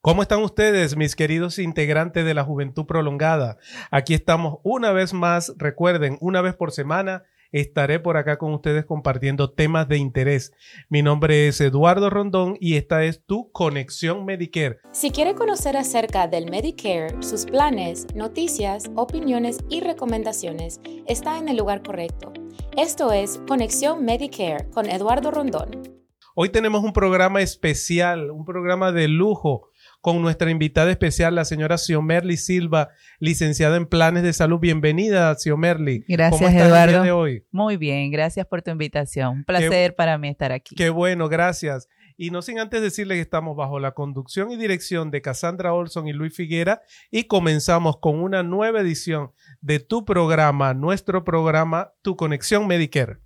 ¿Cómo están ustedes, mis queridos integrantes de la Juventud Prolongada? Aquí estamos una vez más, recuerden, una vez por semana estaré por acá con ustedes compartiendo temas de interés. Mi nombre es Eduardo Rondón y esta es tu Conexión Medicare. Si quiere conocer acerca del Medicare, sus planes, noticias, opiniones y recomendaciones, está en el lugar correcto. Esto es Conexión Medicare con Eduardo Rondón. Hoy tenemos un programa especial, un programa de lujo con nuestra invitada especial, la señora Xiomerly Silva, licenciada en planes de salud. Bienvenida, Xiomerly. Gracias, ¿Cómo estás Eduardo. El día de hoy? Muy bien, gracias por tu invitación. Un placer para mí estar aquí. Qué bueno, gracias. Y no sin antes decirle que estamos bajo la conducción y dirección de Cassandra Olson y Luis Figuera y comenzamos con una nueva edición de tu programa, nuestro programa, Tu Conexión Medicare.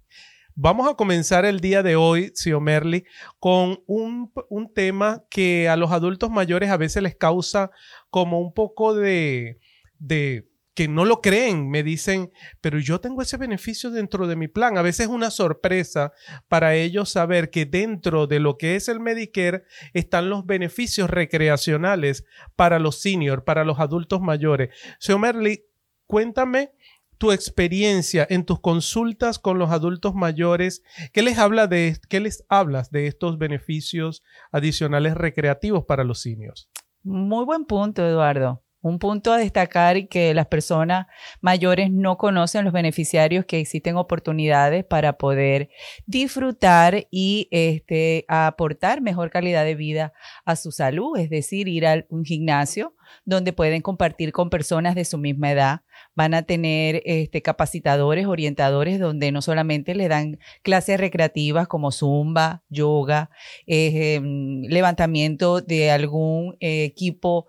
Vamos a comenzar el día de hoy, Xiomerly, con un, un, tema que a los adultos mayores a veces les causa como un poco de, de que no lo creen, me dicen, pero yo tengo ese beneficio dentro de mi plan. A veces es una sorpresa para ellos saber que dentro de lo que es el Medicare están los beneficios recreacionales para los seniors, para los adultos mayores. Xiomerly, cuéntame tu experiencia en tus consultas con los adultos mayores, ¿qué les, habla de, qué les hablas de estos beneficios adicionales recreativos para los seniors? Muy buen punto, Eduardo. Un punto a destacar y que las personas mayores no conocen los beneficiarios que existen oportunidades para poder disfrutar y este, aportar mejor calidad de vida a su salud, es decir, ir a un gimnasio donde pueden compartir con personas de su misma edad, van a tener este, capacitadores, orientadores, donde no solamente le dan clases recreativas como zumba, yoga, eh, levantamiento de algún eh, equipo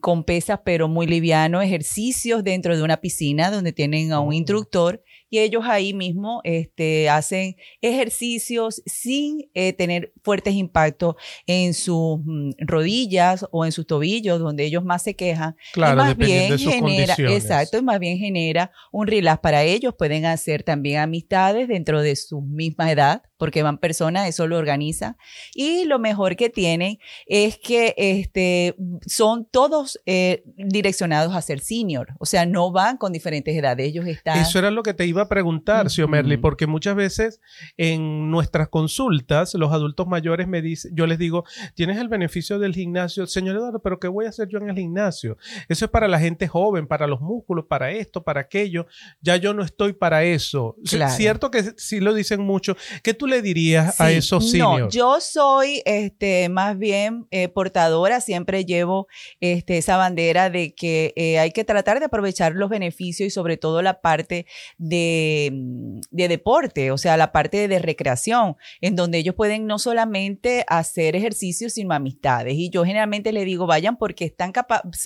con pesas, pero muy liviano, ejercicios dentro de una piscina donde tienen a un instructor y ellos ahí mismo este, hacen ejercicios sin eh, tener fuertes impactos en sus mm, rodillas o en sus tobillos, donde ellos más se quejan. Claro, y más bien de sus genera, condiciones. exacto, y más bien genera un relax para ellos. Pueden hacer también amistades dentro de su misma edad, porque van personas, eso lo organiza. Y lo mejor que tienen es que este, son todos eh, direccionados a ser senior, o sea, no van con diferentes edades, ellos están... Eso era lo que te iba a preguntar, uh -huh. Xiomerly, porque muchas veces en nuestras consultas los adultos mayores me dicen, yo les digo, tienes el beneficio del gimnasio, señor Eduardo, pero ¿qué voy a hacer yo en el gimnasio? Eso es para la gente joven, para los músculos, para esto, para aquello, ya yo no estoy para eso. Claro. Cierto que sí lo dicen mucho, ¿qué tú le dirías sí, a esos seniors? No, yo soy este, más bien eh, portadora, siempre llevo este, esa bandera de que eh, hay que tratar de aprovechar los beneficios y sobre todo la parte de, de, deporte, o sea, la parte de recreación, en donde ellos pueden no solamente hacer ejercicios, sino amistades. Y yo generalmente le digo, vayan porque están,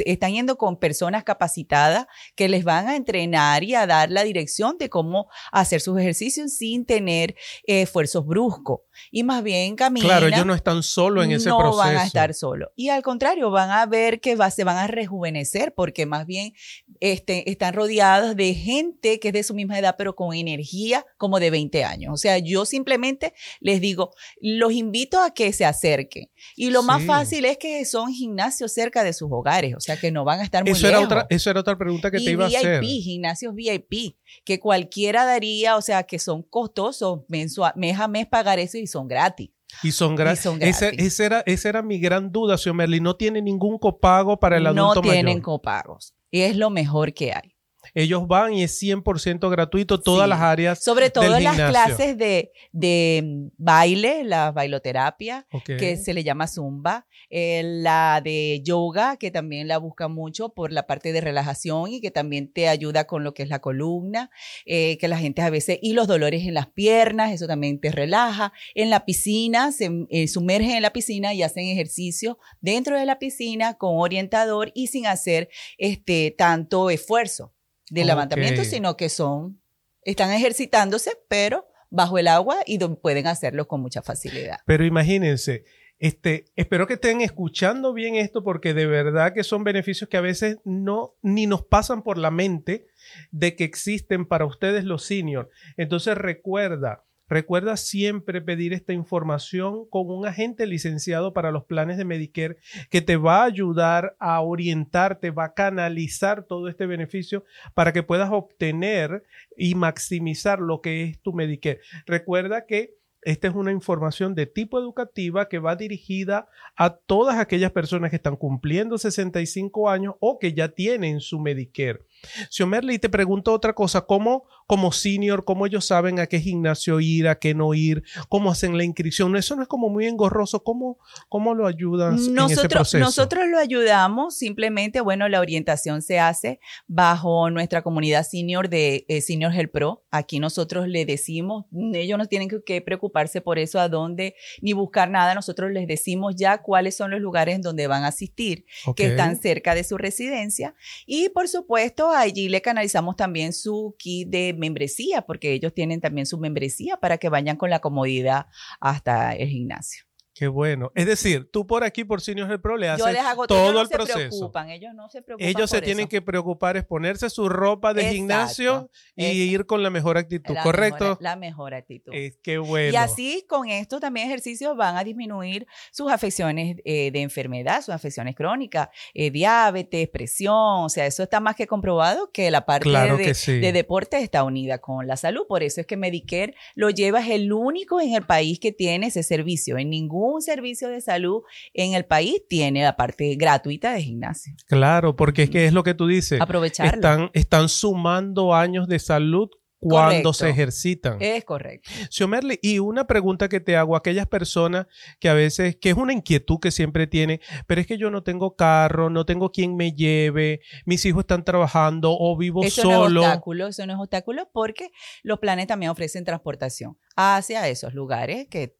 están yendo con personas capacitadas que les van a entrenar y a dar la dirección de cómo hacer sus ejercicios sin tener eh, esfuerzos bruscos. Y más bien caminan. Claro, ellos no están solos en ese no proceso. van a estar solos. Y al contrario, van a ver que va, se van a rejuvenecer porque más bien este, están rodeados de gente que es de su misma edad, pero con energía como de 20 años. O sea, yo simplemente les digo, los invito a que se acerquen. Y lo sí. más fácil es que son gimnasios cerca de sus hogares, o sea, que no van a estar muy eso lejos. Era otra, eso era otra pregunta que y te iba VIP, a hacer. gimnasios VIP, que cualquiera daría, o sea, que son costosos, mensual, mes a mes pagar eso y son gratis. Y son, gra y son gratis. Esa, esa, era, esa era mi gran duda, señor Merly. No tiene ningún copago para el adulto No tienen mayor. copagos. Y es lo mejor que hay. Ellos van y es 100% gratuito todas Sí. las áreas. Sobre todo del las clases de, de baile, la bailoterapia, que se le llama zumba, eh, la de yoga, que también la busca mucho por la parte de relajación y que también te ayuda con lo que es la columna, eh, que la gente a veces, y los dolores en las piernas, eso también te relaja. En la piscina, se eh, sumergen en la piscina y hacen ejercicio dentro de la piscina con orientador y sin hacer este, tanto esfuerzo de levantamiento, sino que son, están ejercitándose, pero bajo el agua y pueden hacerlo con mucha facilidad. Pero imagínense, este, espero que estén escuchando bien esto porque de verdad que son beneficios que a veces no ni nos pasan por la mente de que existen para ustedes los seniors. Entonces recuerda, Recuerda siempre pedir esta información con un agente licenciado para los planes de Medicare que te va a ayudar a orientarte, va a canalizar todo este beneficio para que puedas obtener y maximizar lo que es tu Medicare. Recuerda que esta es una información de tipo educativa que va dirigida a todas aquellas personas que están cumpliendo 65 años o que ya tienen su Medicare. Xiomerli, te pregunto otra cosa, ¿cómo como senior, cómo ellos saben a qué gimnasio ir, a qué no ir, cómo hacen la inscripción? Eso no es como muy engorroso, ¿cómo, cómo lo ayudas nosotros, en ese proceso? Nosotros lo ayudamos, simplemente, bueno, la orientación se hace bajo nuestra comunidad senior de eh, Senior Health Pro. Aquí nosotros le decimos, ellos no tienen que, preocuparse por eso, a dónde, ni buscar nada, nosotros les decimos ya cuáles son los lugares en donde van a asistir, que están cerca de su residencia. Y por supuesto, allí le canalizamos también su kit de membresía, porque ellos tienen también su membresía para que vayan con la comodidad hasta el gimnasio. Qué bueno. Es decir, tú por aquí, por Seniors del Pro, le haces todo el proceso. ellos no se preocupan. Ellos se tienen que preocupar es ponerse su ropa de gimnasio y ir con la mejor actitud, ¿correcto? la mejor actitud. Es qué bueno. Y así, con estos también ejercicios van a disminuir sus afecciones eh, de enfermedad, sus afecciones crónicas, eh, diabetes, presión. O sea, eso está más que comprobado que la parte de, de deporte está unida con la salud. Por eso es que Medicare lo lleva, es el único en el país que tiene ese servicio. En ningún un servicio de salud en el país tiene la parte gratuita de gimnasio. Claro, porque es que es lo que tú dices. Aprovecharlo. Están, están sumando años de salud cuando se ejercitan. Es correcto. Xiomerle, y una pregunta que te hago a aquellas personas que a veces, que es una inquietud que siempre tiene, pero es que yo no tengo carro, no tengo quien me lleve, mis hijos están trabajando o vivo eso solo. No es obstáculo, eso no es obstáculo porque los planes también ofrecen transportación hacia esos lugares que,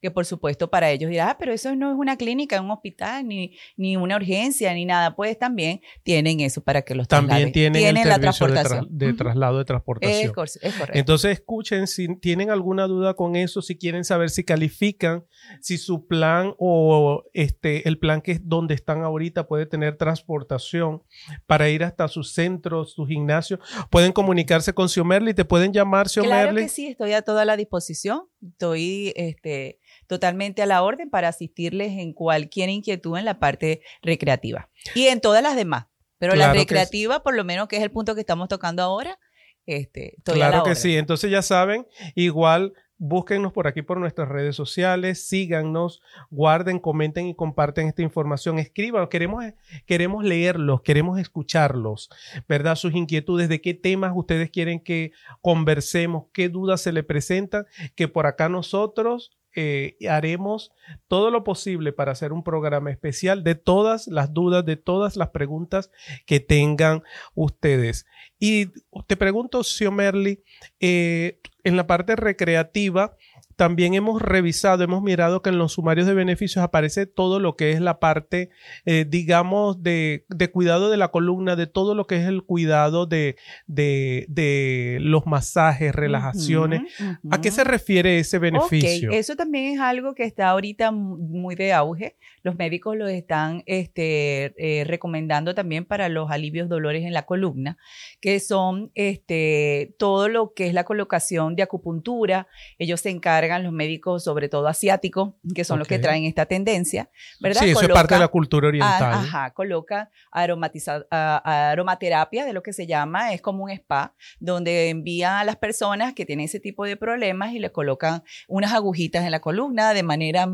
que por supuesto para ellos dirán, ah, pero eso no es una clínica, un hospital, ni, ni una urgencia, ni nada. Pues también tienen eso para que los También tienen, el la transportación. De, traslado de transportación. Es, correcto. Entonces escuchen si tienen alguna duda con eso, si quieren saber si califican, si su plan o este el plan que es donde están ahorita puede tener transportación para ir hasta sus centros, sus gimnasios, pueden comunicarse con Xiomerli, te pueden llamar Xiomerli. Claro que sí, estoy a toda la disposición. Estoy este, totalmente a la orden para asistirles en cualquier inquietud en la parte recreativa y en todas las demás. Pero la recreativa, por lo menos que es el punto que estamos tocando ahora, este, estoy claro a la que sí. Entonces ya saben, igual búsquennos por aquí por nuestras redes sociales, síganos, guarden, comenten y comparten esta información, escriban, queremos, queremos leerlos, queremos escucharlos, ¿verdad? Sus inquietudes, de qué temas ustedes quieren que conversemos, qué dudas se les presentan, que por acá nosotros eh, haremos todo lo posible para hacer un programa especial de todas las dudas, de todas las preguntas que tengan ustedes. Y te pregunto, Xiomerli, eh, en la parte recreativa, también hemos revisado, hemos mirado que en los sumarios de beneficios aparece todo lo que es la parte, eh, digamos, de, cuidado de la columna, de todo lo que es el cuidado de, de, los masajes, relajaciones. ¿A qué se refiere ese beneficio? Eso también es algo que está ahorita muy de auge. Los médicos lo están este, eh, recomendando también para los alivios dolores en la columna, que son este, todo lo que es la colocación de acupuntura. Ellos se encargan los médicos, sobre todo asiáticos, que son los que traen esta tendencia, ¿verdad? Sí, eso es parte de la cultura oriental. ajá, coloca aromaterapia, de lo que se llama, es como un spa, donde envían a las personas que tienen ese tipo de problemas y le colocan unas agujitas en la columna de manera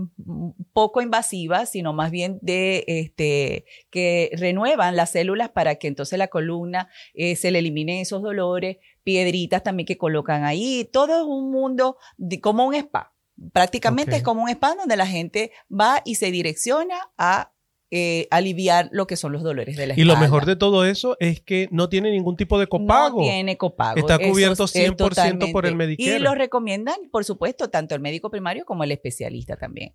poco invasiva, sino más bien de este que renuevan las células para que entonces la columna eh, se le eliminen esos dolores, piedritas también que colocan ahí, todo es un mundo como un spa. Prácticamente es como un spa donde la gente va y se direcciona a eh, aliviar lo que son los dolores de la espalda. Y lo mejor de todo eso es que no tiene ningún tipo de copago. No tiene copago. Está cubierto 100% por el Medicare. Y lo recomiendan, por supuesto, tanto el médico primario como el especialista también.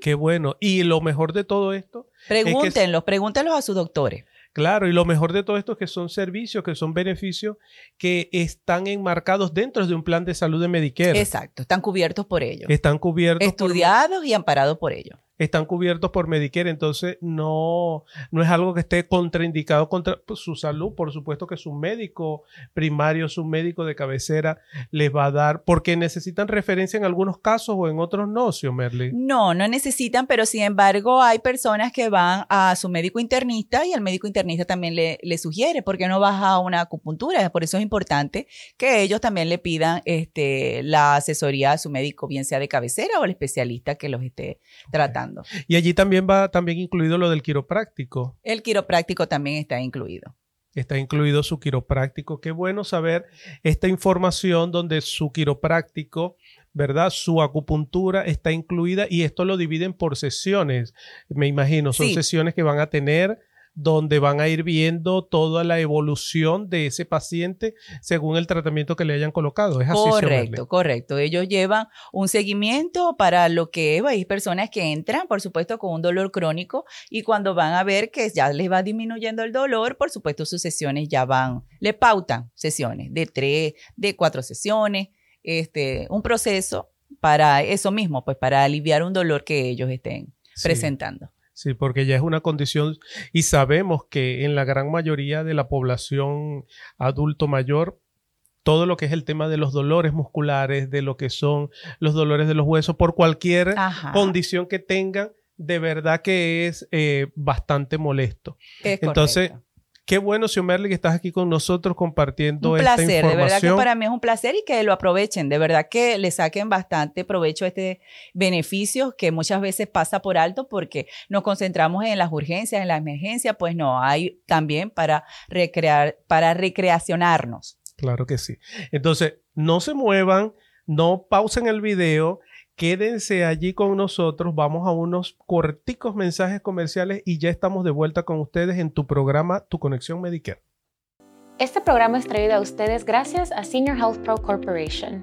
Qué bueno. Y lo mejor de todo esto. Pregúntenlos, pregúntenlos a sus doctores. Claro, y lo mejor de todo esto es que son servicios, que son beneficios que están enmarcados dentro de un plan de salud de Medicare. Exacto, están cubiertos por ello. Están cubiertos. Estudiados y amparados por ello. Están cubiertos por Medicare, entonces no, no es algo que esté contraindicado contra su salud. Por supuesto que su médico primario, su médico de cabecera les va a dar, porque necesitan referencia en algunos casos o en otros no, Merly. No, no necesitan, pero sin embargo hay personas que van a su médico internista y el médico internista también le, le sugiere, porque no vas a una acupuntura? Por eso es importante que ellos también le pidan este, la asesoría a su médico, bien sea de cabecera o el especialista que los esté tratando. Y allí también va también incluido lo del quiropráctico. El quiropráctico también está incluido. Está incluido su quiropráctico. Qué bueno saber esta información donde su quiropráctico, ¿verdad? Su acupuntura está incluida y esto lo dividen por sesiones, me imagino. Son sesiones que van a tener donde van a ir viendo toda la evolución de ese paciente según el tratamiento que le hayan colocado. ¿Es así, correcto, correcto. Ellos llevan un seguimiento para lo que hay personas que entran, por supuesto, con un dolor crónico y cuando van a ver que ya les va disminuyendo el dolor, por supuesto, sus sesiones ya van, le pautan sesiones de tres, de cuatro sesiones, este, un proceso para eso mismo, pues para aliviar un dolor que ellos estén presentando. Sí, porque ya es una condición y sabemos que en la gran mayoría de la población adulto mayor, todo lo que es el tema de los dolores musculares, de lo que son los dolores de los huesos, por cualquier condición que tengan, de verdad que es eh, bastante molesto. Entonces, Qué bueno, Xiomérli, que estás aquí con nosotros compartiendo un placer, esta información. De verdad que para mí es un placer y que lo aprovechen. De verdad que le saquen bastante provecho a este beneficio que muchas veces pasa por alto porque nos concentramos en las urgencias, en la emergencia. Pues no, hay también para recrear, para recreacionarnos. Claro que sí. Entonces, no se muevan, no pausen el video Quédense allí con nosotros, vamos a unos corticos mensajes comerciales y ya estamos de vuelta con ustedes en tu programa Tu Conexión Medicare. Este programa es traído a ustedes gracias a Senior Health Pro Corporation.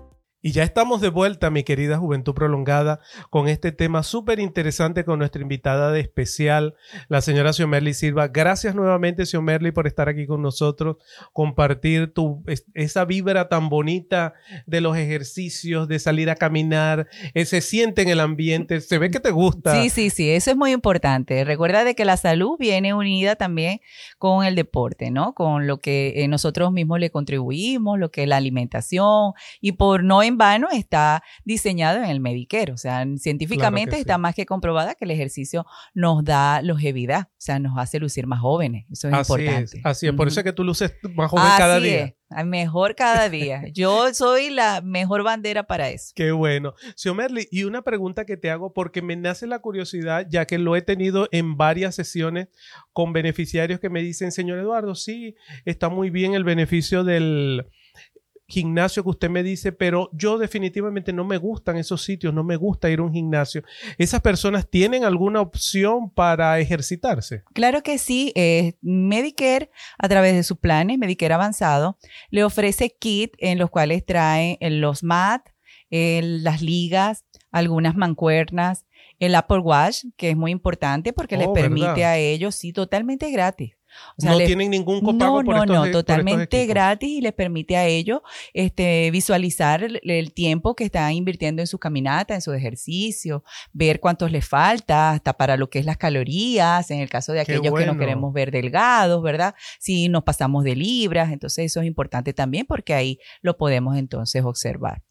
Y ya estamos de vuelta, mi querida Juventud Prolongada, con este tema súper interesante con nuestra invitada de especial, la señora Xiomerly Silva. Gracias nuevamente, Xiomerly, por estar aquí con nosotros, compartir tu, esa vibra tan bonita de los ejercicios, de salir a caminar, se siente en el ambiente, se ve que te gusta. Sí, sí, sí, eso es muy importante. Recuerda de que la salud viene unida también con el deporte, ¿no? Con lo que eh, nosotros mismos le contribuimos, lo que es la alimentación, y por no en vano está diseñado en el Medicare. O sea, científicamente está más que comprobada que el ejercicio nos da longevidad, o sea, nos hace lucir más jóvenes. Eso es importante. así es, por eso es que tú luces más joven cada día. Es. Mejor cada día. Yo soy la mejor bandera para eso. Qué bueno. Xiomerly, y una pregunta que te hago porque me nace la curiosidad, ya que lo he tenido en varias sesiones con beneficiarios que me dicen, señor Eduardo, sí, está muy bien el beneficio del, gimnasio que usted me dice, pero yo definitivamente no me gustan esos sitios, no me gusta ir a un gimnasio. ¿Esas personas tienen alguna opción para ejercitarse? Claro que sí. Eh, Medicare, a través de sus planes, Medicare avanzado, le ofrece kit en los cuales trae los mat, las ligas, algunas mancuernas, el Apple Watch, que es muy importante porque les oh, permite a ellos, sí, totalmente gratis no tienen ningún copago no, no, no, totalmente gratis y les permite a ellos este, visualizar el, tiempo que están invirtiendo en su caminata, en su ejercicio, ver cuántos les falta, hasta para lo que es las calorías, en el caso de aquellos que no queremos ver delgados, ¿verdad? Si nos pasamos de libras, entonces eso es importante también porque ahí lo podemos entonces observar.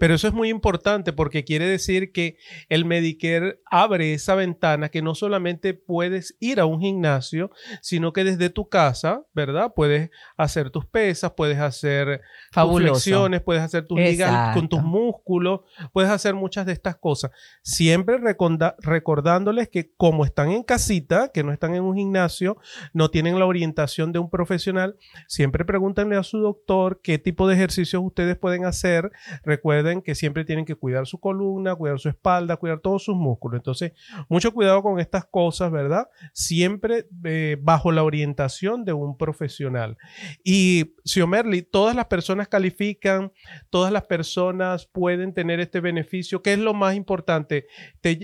Pero eso es muy importante porque quiere decir que el Medicare abre esa ventana que no solamente puedes ir a un gimnasio, sino que desde tu casa, ¿verdad? Puedes hacer tus pesas, puedes hacer flexiones, puedes hacer tus ligas con tus músculos, puedes hacer muchas de estas cosas. Siempre recordándoles que como están en casita, que no están en un gimnasio, no tienen la orientación de un profesional, siempre pregúntenle a su doctor qué tipo de ejercicios ustedes pueden hacer recuerden que siempre tienen que cuidar su columna, cuidar su espalda, cuidar todos sus músculos. Entonces, mucho cuidado con estas cosas, ¿verdad? Siempre eh, bajo la orientación de un profesional. Y, Xiomerli, todas las personas califican, todas las personas pueden tener este beneficio. ¿Qué es lo más importante?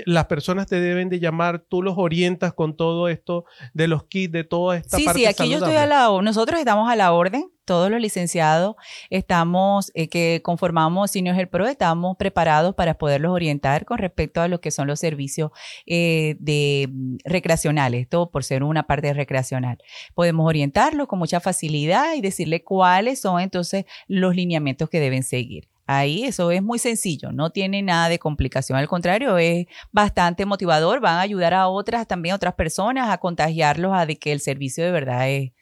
las personas te deben de llamar, tú los orientas con todo esto de los kits, de toda esta sí, parte Sí, aquí yo estoy a la nosotros estamos a la orden todos los licenciados estamos, eh, que conformamos Senior Health Pro, estamos preparados para poderlos orientar con respecto a lo que son los servicios eh, de mm, recreacionales, todo por ser una parte recreacional. Podemos orientarlos con mucha facilidad y decirle cuáles son entonces los lineamientos que deben seguir. Ahí eso es muy sencillo, no tiene nada de complicación, al contrario, es bastante motivador, van a ayudar a otras, también otras personas a contagiarlos a que el servicio de verdad es,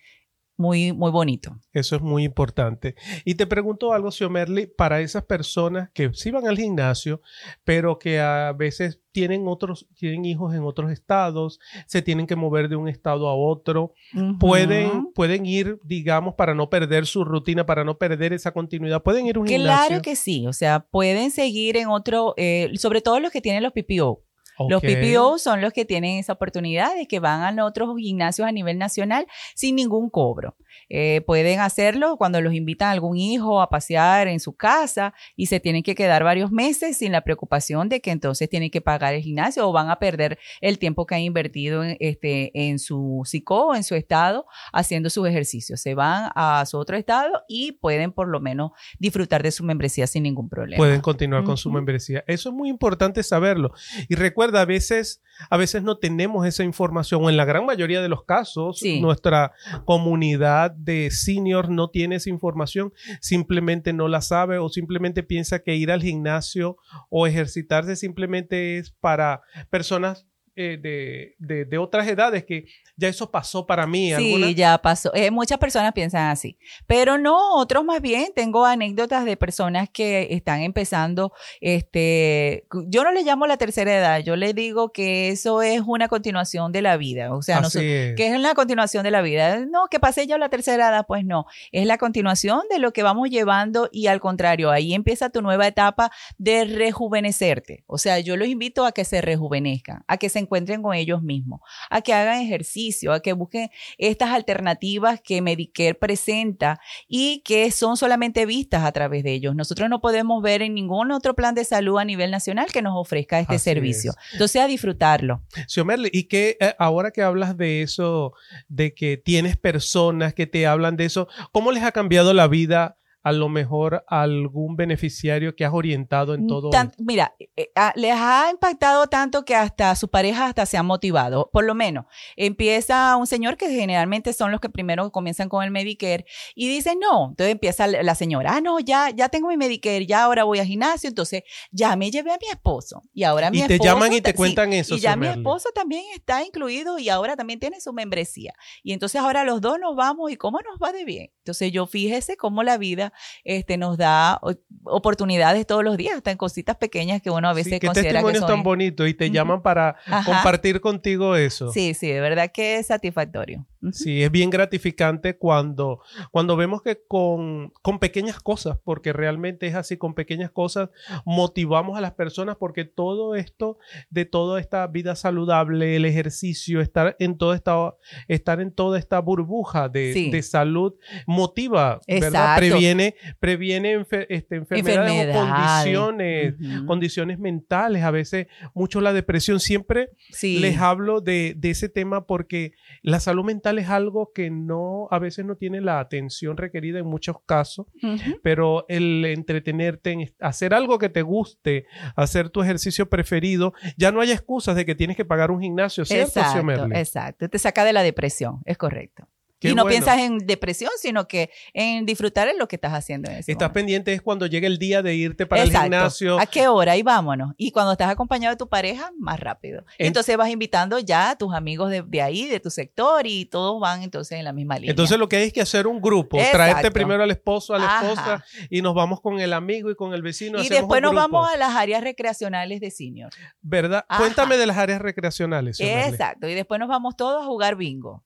muy, muy bonito. Eso es muy importante. Y te pregunto algo, Xiomerli, para esas personas que sí van al gimnasio, pero que a veces tienen otros, tienen hijos en otros estados, se tienen que mover de un estado a otro, pueden, pueden ir, digamos, para no perder su rutina, para no perder esa continuidad, pueden ir a un claro gimnasio. Claro que sí, o sea, pueden seguir en otro, eh, sobre todo los que tienen los PPO. Los PPO son los que tienen esa oportunidad de que van a otros gimnasios a nivel nacional sin ningún cobro. Eh, pueden hacerlo cuando los invitan a algún hijo a pasear en su casa y se tienen que quedar varios meses sin la preocupación de que entonces tienen que pagar el gimnasio o van a perder el tiempo que han invertido en, este, en su psico, en su estado, haciendo sus ejercicios. Se van a su otro estado y pueden por lo menos disfrutar de su membresía sin ningún problema. Pueden continuar con su membresía. Eso es muy importante saberlo. Y recuerda, a veces, a veces no tenemos esa información. O en la gran mayoría de los casos, nuestra comunidad de senior no tiene esa información, simplemente no la sabe o simplemente piensa que ir al gimnasio o ejercitarse simplemente es para personas eh, de, de, otras edades que ya eso pasó para mí. Sí, ya pasó. Eh, muchas personas piensan así, pero no, otros más bien. Tengo anécdotas de personas que están empezando, este, yo no le llamo la tercera edad, yo le digo que eso es una continuación de la vida, o sea, no sé, que es una continuación de la vida. No, que pase ya la tercera edad, pues no, es la continuación de lo que vamos llevando y al contrario, ahí empieza tu nueva etapa de rejuvenecerte. O sea, yo los invito a que se rejuvenezcan, a que se encuentren con ellos mismos, a que hagan ejercicio, a que busquen estas alternativas que Medicare presenta y que son solamente vistas a través de ellos. Nosotros no podemos ver en ningún otro plan de salud a nivel nacional que nos ofrezca este servicio. Entonces, a disfrutarlo. Xiomerle, y que eh, ahora que hablas de eso, de que tienes personas que te hablan de eso, ¿cómo les ha cambiado la vida? A lo mejor algún beneficiario que has orientado en todo Mira, eh, eh, ah, les ha impactado tanto que hasta su pareja hasta se ha motivado. Por lo menos, empieza un señor que generalmente son los que primero comienzan con el Medicare y dicen no. Entonces empieza la señora, ah, no, ya, ya tengo mi Medicare, ya ahora voy a gimnasio, entonces ya me llevé a mi esposo. Y ahora mi y te llaman y te cuentan eso. Y ya mi esposo también está incluido y ahora también tiene su membresía. Y entonces ahora los dos nos vamos y cómo nos va de bien. Entonces yo fíjese cómo la vida este, nos da oportunidades todos los días, hasta en cositas pequeñas que uno a veces sí, considera que son... tan bonito y te llaman para compartir contigo eso. Sí, sí, de verdad que es satisfactorio. Sí, es bien gratificante cuando, cuando vemos que con, con, pequeñas cosas, porque realmente es así, con pequeñas cosas motivamos a las personas porque todo esto, de toda esta vida saludable, el ejercicio, estar en toda esta, estar en toda esta burbuja de, de salud, motiva, ¿verdad? Previene, previene este, enfermedades, o condiciones, condiciones mentales, a veces mucho la depresión. Siempre les hablo de, de ese tema porque la salud mental es algo que no, a veces no tiene la atención requerida en muchos casos, pero el entretenerte en hacer algo que te guste, hacer tu ejercicio preferido, ya no hay excusas de que tienes que pagar un gimnasio, ¿cierto, Exacto, exacto. Te saca de la depresión, es correcto y no piensas en depresión, sino que en disfrutar en lo que estás haciendo. En estás pendiente es cuando llega el día de irte para el gimnasio. ¿A qué hora? Y vámonos. Y cuando estás acompañado de tu pareja, más rápido. entonces vas invitando ya a tus amigos de, ahí, de tu sector, y todos van entonces en la misma línea. Entonces lo que hay es que hacer un grupo, traerte primero al esposo, a la esposa, y nos vamos con el amigo y con el vecino. Y después nos vamos a las áreas recreacionales de senior. ¿Verdad? Cuéntame de las áreas recreacionales. Exacto. Y después nos vamos todos a jugar bingo.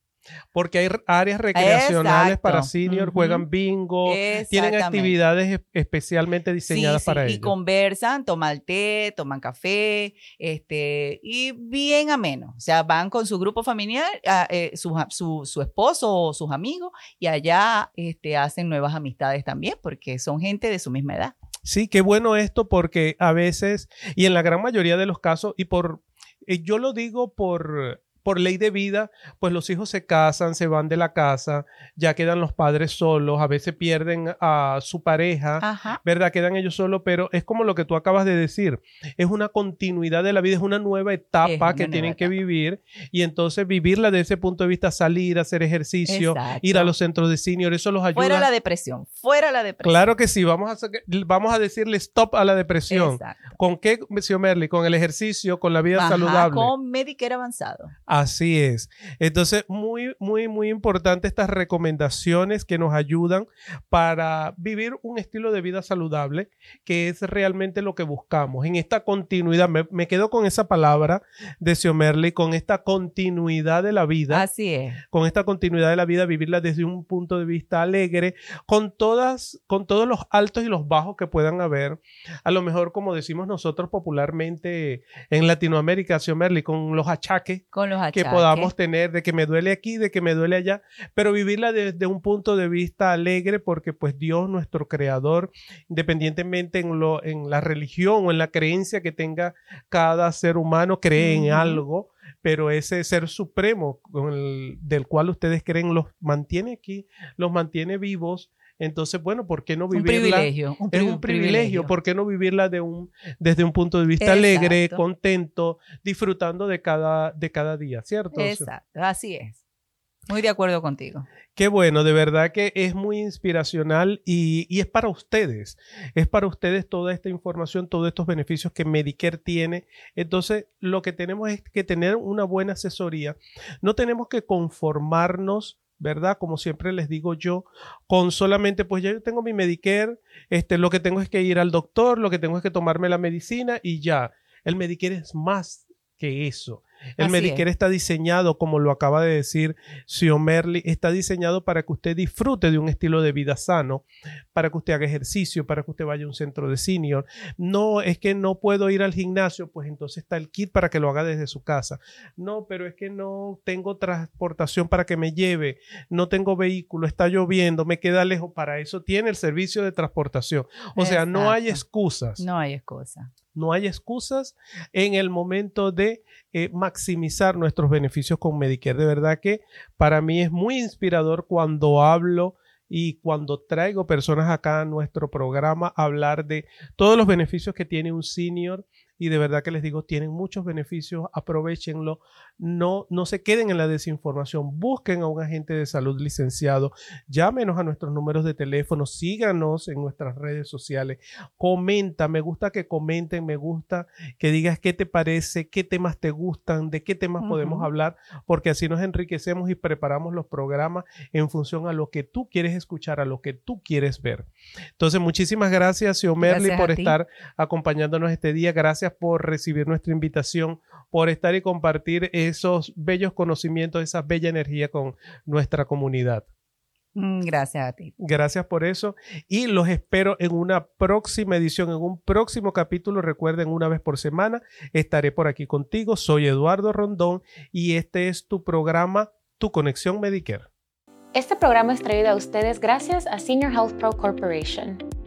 Porque hay áreas recreacionales para senior, Ujú. juegan bingo, tienen actividades es- especialmente diseñadas Sí, sí, para y ellos. conversan, toman té, toman café, este, y bien ameno. O sea, van con su grupo familiar, a, eh, su, su, su esposo o sus amigos, y allá este, hacen nuevas amistades también, porque son gente de su misma edad. Sí, qué bueno esto porque a veces, y en la gran mayoría de los casos, y por, eh, yo lo digo por, por ley de vida, pues los hijos se casan, se van de la casa, ya quedan los padres solos, a veces pierden a su pareja. Ajá. ¿verdad? Quedan ellos solos, pero es como lo que tú acabas de decir, es una continuidad de la vida, es una nueva etapa una que nueva tienen que vivir y entonces vivirla desde ese punto de vista, salir, hacer ejercicio, Exacto. ir a los centros de senior, eso los ayuda. Fuera la depresión, fuera la depresión. Claro que sí, vamos a, vamos a decirle stop a la depresión. Exacto. ¿Con qué, señor Merly? Con el ejercicio, con la vida Ajá, saludable. Con Medicare avanzado. Así es. Entonces, muy, muy, muy importante estas recomendaciones que nos ayudan para vivir un estilo de vida saludable, que es realmente lo que buscamos. En esta continuidad, me, me quedo con esa palabra de Siomerly, con esta continuidad de la vida, Así es. con esta continuidad de la vida, vivirla desde un punto de vista alegre, con todas, con todos los altos y los bajos que puedan haber. A lo mejor, como decimos nosotros popularmente en Latinoamérica, Siomerly, con los achaques Con los que podamos tener, de que me duele aquí, de que me duele allá, pero vivirla desde un punto de vista alegre, porque pues Dios, nuestro creador, independientemente en, lo, en la religión o en la creencia que tenga cada ser humano, cree en algo, pero ese ser supremo con el- del cual ustedes creen los mantiene aquí, los mantiene vivos. Entonces, bueno, ¿por qué no Un vivirla? privilegio. un Es pri- un privilegio, ¿por qué no vivirla de un, desde un punto de vista Exacto. alegre, contento, disfrutando de cada, de cada día, ¿cierto? Exacto, así es. Muy de acuerdo contigo. Qué bueno, de verdad que es muy inspiracional y, y es para ustedes, es para ustedes toda esta información, todos estos beneficios que Medicare tiene. Entonces, lo que tenemos es que tener una buena asesoría. No tenemos que conformarnos. ¿Verdad? Como siempre les digo yo, con solamente, pues ya yo tengo mi Medicare, este, lo que tengo es que ir al doctor, lo que tengo es que tomarme la medicina y ya. El Medicare es más que eso. El Así Medicare está diseñado, como lo acaba de decir Sio Merly, está diseñado para que usted disfrute de un estilo de vida sano, para que usted haga ejercicio, para que usted vaya a un centro de senior. No es que no puedo ir al gimnasio, pues entonces está el kit para que lo haga desde su casa. No, pero es que no tengo transportación para que me lleve, no tengo vehículo, está lloviendo, me queda lejos. Para eso tiene el servicio de transportación. O sea, no hay excusas. No hay excusa. No hay excusas en el momento de eh, maximizar nuestros beneficios con Medicare. De verdad que para mí es muy inspirador cuando hablo y cuando traigo personas acá a nuestro programa a hablar de todos los beneficios que tiene un senior y de verdad que les digo, tienen muchos beneficios, aprovechenlo, no, no se queden en la desinformación, busquen a un agente de salud licenciado, llámenos a nuestros números de teléfono, síganos en nuestras redes sociales, comenta, me gusta que comenten, me gusta que digas qué te parece, qué temas te gustan, de qué temas podemos hablar, porque así nos enriquecemos y preparamos los programas en función a lo que tú quieres escuchar, a lo que tú quieres ver. Entonces, muchísimas gracias, Siomerly, por estar acompañándonos este día. Gracias por recibir nuestra invitación, por estar y compartir esos bellos conocimientos, esa bella energía con nuestra comunidad. Mm, Gracias a ti. Gracias por eso y los espero en una próxima edición, en un próximo capítulo. Recuerden, una vez por semana estaré por aquí contigo. Soy Eduardo Rondón y este es tu programa, Tu Conexión Medicare. Este programa es traído a ustedes gracias a Senior Health Pro Corporation.